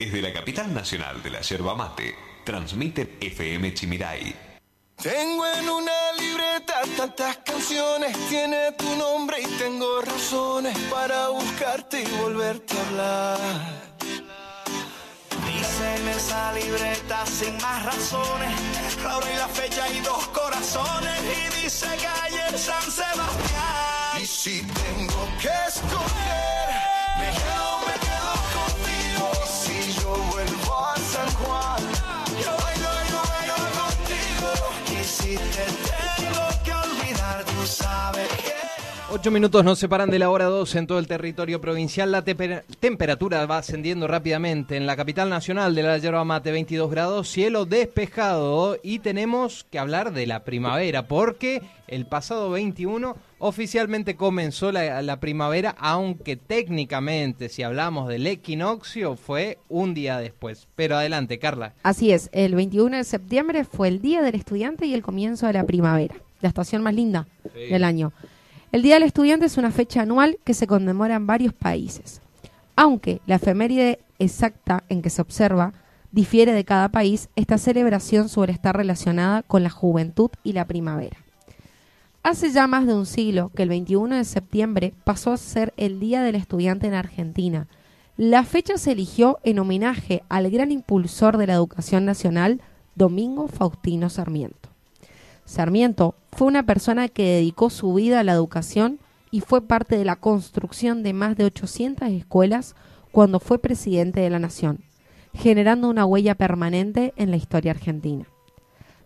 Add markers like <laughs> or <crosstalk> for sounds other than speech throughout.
Desde la capital nacional de la yerba mate, transmite FM Chimiray. Tengo en una libreta tantas canciones, tiene tu nombre y tengo razones para buscarte y volverte a hablar. Dice en esa libreta sin más razones, la hora y la fecha y dos corazones, y dice calle San Sebastián. Y si tengo que escoger, it. Ocho minutos nos separan de la hora 2 en todo el territorio provincial. La temperatura va ascendiendo rápidamente. En la capital nacional de la yerba mate, 22 grados, cielo despejado. Y tenemos que hablar de la primavera, porque el pasado 21 oficialmente comenzó la, la primavera, aunque técnicamente, si hablamos del equinoccio, fue un día después. Pero adelante, Carla. Así es, el 21 de septiembre fue el Día del Estudiante y el comienzo de la primavera, la estación más linda Sí. del año. El Día del Estudiante es una fecha anual que se conmemora en varios países. Aunque la efeméride exacta en que se observa difiere de cada país, esta celebración suele estar relacionada con la juventud y la primavera. Hace ya más de un siglo que el 21 de septiembre pasó a ser el Día del Estudiante en Argentina. La fecha se eligió en homenaje al gran impulsor de la educación nacional, Domingo Faustino Sarmiento. Sarmiento fue una persona que dedicó su vida a la educación y fue parte de la construcción de más de 800 escuelas cuando fue presidente de la nación, generando una huella permanente en la historia argentina.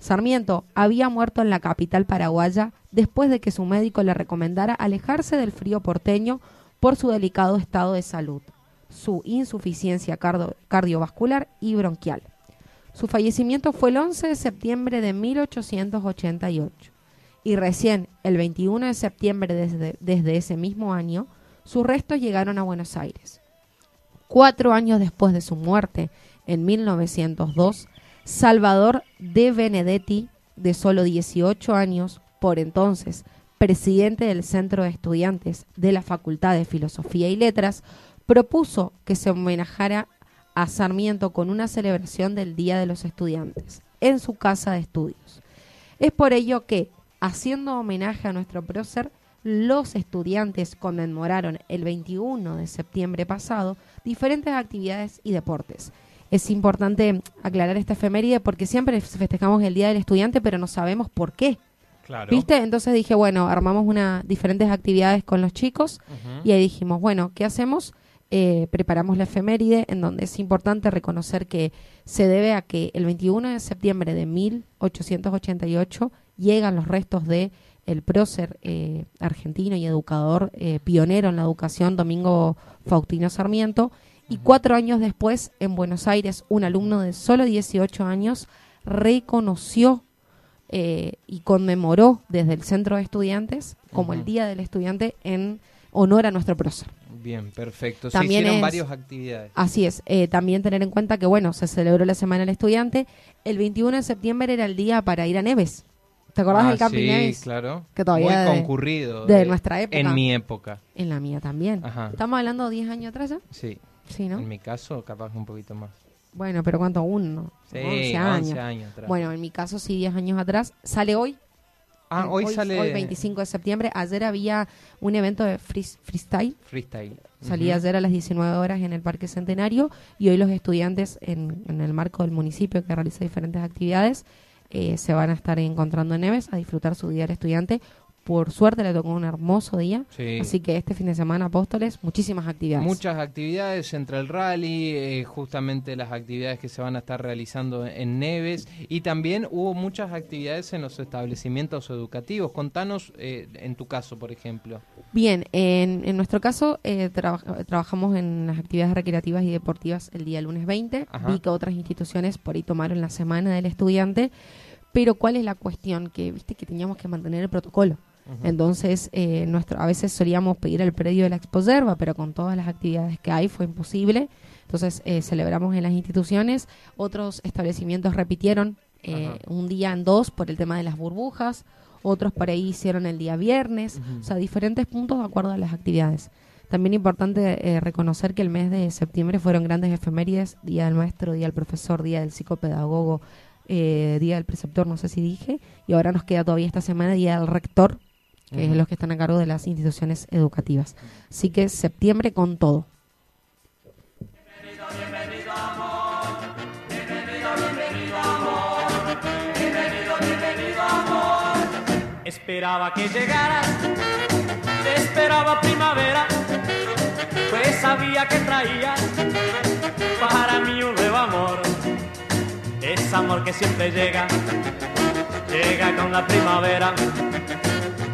Sarmiento había muerto en la capital paraguaya después de que su médico le recomendara alejarse del frío porteño por su delicado estado de salud, su insuficiencia cardiovascular y bronquial. Su fallecimiento fue el 11 de septiembre de 1888 y recién el 21 de septiembre desde, ese mismo año sus restos llegaron a Buenos Aires. Cuatro años después de su muerte, en 1902, Salvador de Benedetti, de solo 18 años, por entonces presidente del Centro de Estudiantes de la Facultad de Filosofía y Letras, propuso que se homenajara a Sarmiento con una celebración del Día de los Estudiantes en su casa de estudios. Es por ello que, haciendo homenaje a nuestro prócer, los estudiantes conmemoraron el 21 de septiembre pasado diferentes actividades y deportes. Es importante aclarar esta efeméride porque siempre festejamos el Día del Estudiante, pero no sabemos por qué. Claro. ¿Viste? Entonces dije, bueno, armamos una, diferentes actividades con los chicos y ahí dijimos, bueno, ¿qué hacemos? Eh, preparamos la efeméride en donde es importante reconocer que se debe a que el 21 de septiembre de 1888 llegan los restos de el prócer eh, argentino y educador eh, pionero en la educación, Domingo Faustino Sarmiento, y cuatro años después, en Buenos Aires, un alumno de solo 18 años reconoció eh, y conmemoró desde el centro de estudiantes como el. Día del Estudiante en honor a nuestro prócer. Bien, perfecto. También se hicieron es- varias actividades. Así es, eh, también tener en cuenta que, bueno, se celebró la Semana del Estudiante. El 21 de septiembre era el día para ir a Neves. ¿Te acordás Ah, del Camping sí, Neves? claro. Que todavía Muy de- concurrido. de nuestra época. En mi época, En la mía también. Ajá. ¿Estamos hablando de 10 años atrás ya? sí. Sí, ¿no? En mi caso, capaz un poquito más. Bueno, pero ¿cuánto? Uno. Sí, 11 11 años. años atrás. Bueno, en mi caso sí, 10 años atrás. Sale hoy. Ah, Eh, hoy, sale Hoy 25 de septiembre. Ayer había un evento de free- freestyle. freestyle. Salía Ujú. ayer a las 19 horas en el Parque Centenario y hoy los estudiantes en, en el marco del municipio que realiza diferentes actividades eh, se van a estar encontrando en Neves a disfrutar su Día del Estudiante. Por suerte le tocó un hermoso día, Sí. así que este fin de semana Apóstoles, muchísimas actividades. Muchas actividades entre el rally, eh, justamente las actividades que se van a estar realizando en Neves y también hubo muchas actividades en los establecimientos educativos. Contanos eh, en tu caso, por ejemplo. Bien, en, en nuestro caso eh, traba- trabajamos en las actividades recreativas y deportivas el día lunes 20. Ajá. Vi que otras instituciones por ahí tomaron la semana del estudiante, pero ¿cuál es la cuestión? Que viste que teníamos que mantener el protocolo. Entonces, eh, nuestro, a veces solíamos pedir el predio de la Exposerva, pero con todas las actividades que hay fue imposible. Entonces, eh, celebramos en las instituciones. Otros establecimientos repitieron eh, un día en dos por el tema de las burbujas. Otros por ahí hicieron el día viernes. O sea, diferentes puntos de acuerdo a las actividades. También importante eh, reconocer que el mes de septiembre fueron grandes efemérides, Día del Maestro, Día del Profesor, Día del Psicopedagogo, eh, Día del Preceptor, no sé si dije, y ahora nos queda todavía esta semana Día del Rector, que es los que están a cargo de las instituciones educativas. Así que septiembre con todo. Esperaba que llegaras, te esperaba primavera, pues sabía que traías para mí un nuevo amor. Es amor que siempre llega, llega con la primavera,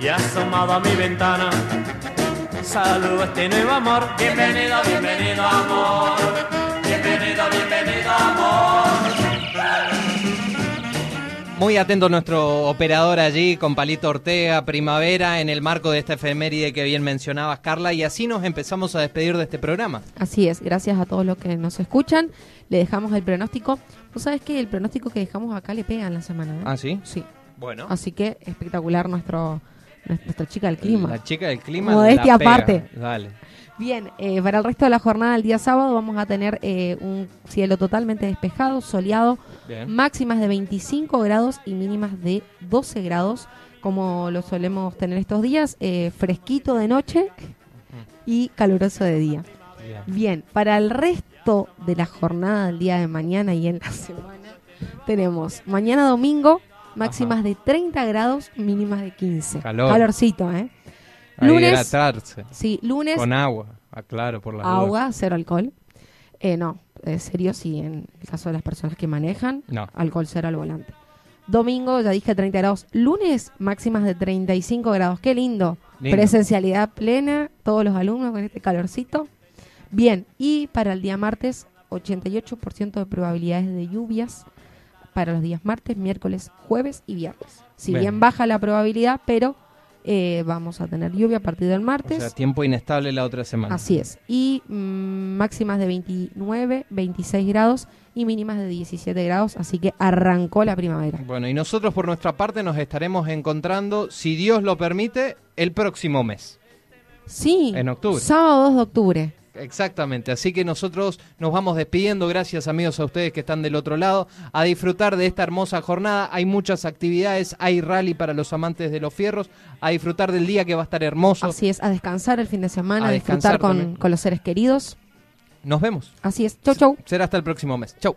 y asomado a mi ventana. Saludo a este nuevo amor. Bienvenido, bienvenido amor. Bienvenido, bienvenido amor. Muy atento nuestro operador allí con Palito Ortega, Primavera, en el marco de esta efeméride que bien mencionabas, Carla, y así nos empezamos a despedir de este programa. Así es, gracias a todos los que nos escuchan. Le dejamos el pronóstico. Tú sabes que el pronóstico que dejamos acá le pega en la semana. ¿eh? ¿Ah, sí? Sí. Bueno. Así que espectacular nuestro nuestra chica del clima. La chica del clima. Modestia la pega. aparte. Dale. Bien, eh, para el resto de la jornada el día sábado vamos a tener eh, un cielo totalmente despejado, soleado, Bien. máximas de 25 grados y mínimas de 12 grados, como lo solemos tener estos días, eh, fresquito de noche y caluroso de día. Bien. Bien, para el resto de la jornada del día de mañana y en la <laughs> semana, tenemos mañana domingo máximas de 30 grados, mínimas de 15. Calor. Calorcito, ¿eh? Lunes, hidratarse. sí, lunes Con agua. Aclaro por las dudas. agua, cero alcohol. Eh, no, eh, serio sí, en el caso de las personas que manejan, No. alcohol cero al volante. Domingo, ya dije 30 grados. Lunes, máximas de 35 grados. Qué lindo. Lindo. Presencialidad plena, todos los alumnos con este calorcito. Bien, y para el día martes, 88% de probabilidades de lluvias para los días martes, miércoles, jueves y viernes. Si Bien. bien, baja la probabilidad, pero eh, vamos a tener lluvia a partir del O martes. sea, tiempo inestable la otra semana. Así es. Y mm, máximas de 29, 26 grados y mínimas de 17 grados. Así que arrancó la primavera. Bueno, y nosotros por nuestra parte nos estaremos encontrando, si Dios lo permite, el próximo mes. Sí. En octubre. Sábado 2 de octubre. Exactamente, así que nosotros nos vamos despidiendo, gracias amigos a ustedes que están del otro lado, a disfrutar de esta hermosa jornada, hay muchas actividades, hay rally para los amantes de los fierros, a disfrutar del día que va a estar hermoso, Así es, a descansar el fin de semana, A a disfrutar con, con los seres queridos. nos vemos, Así es. Chau, chau. será hasta el próximo mes, chau.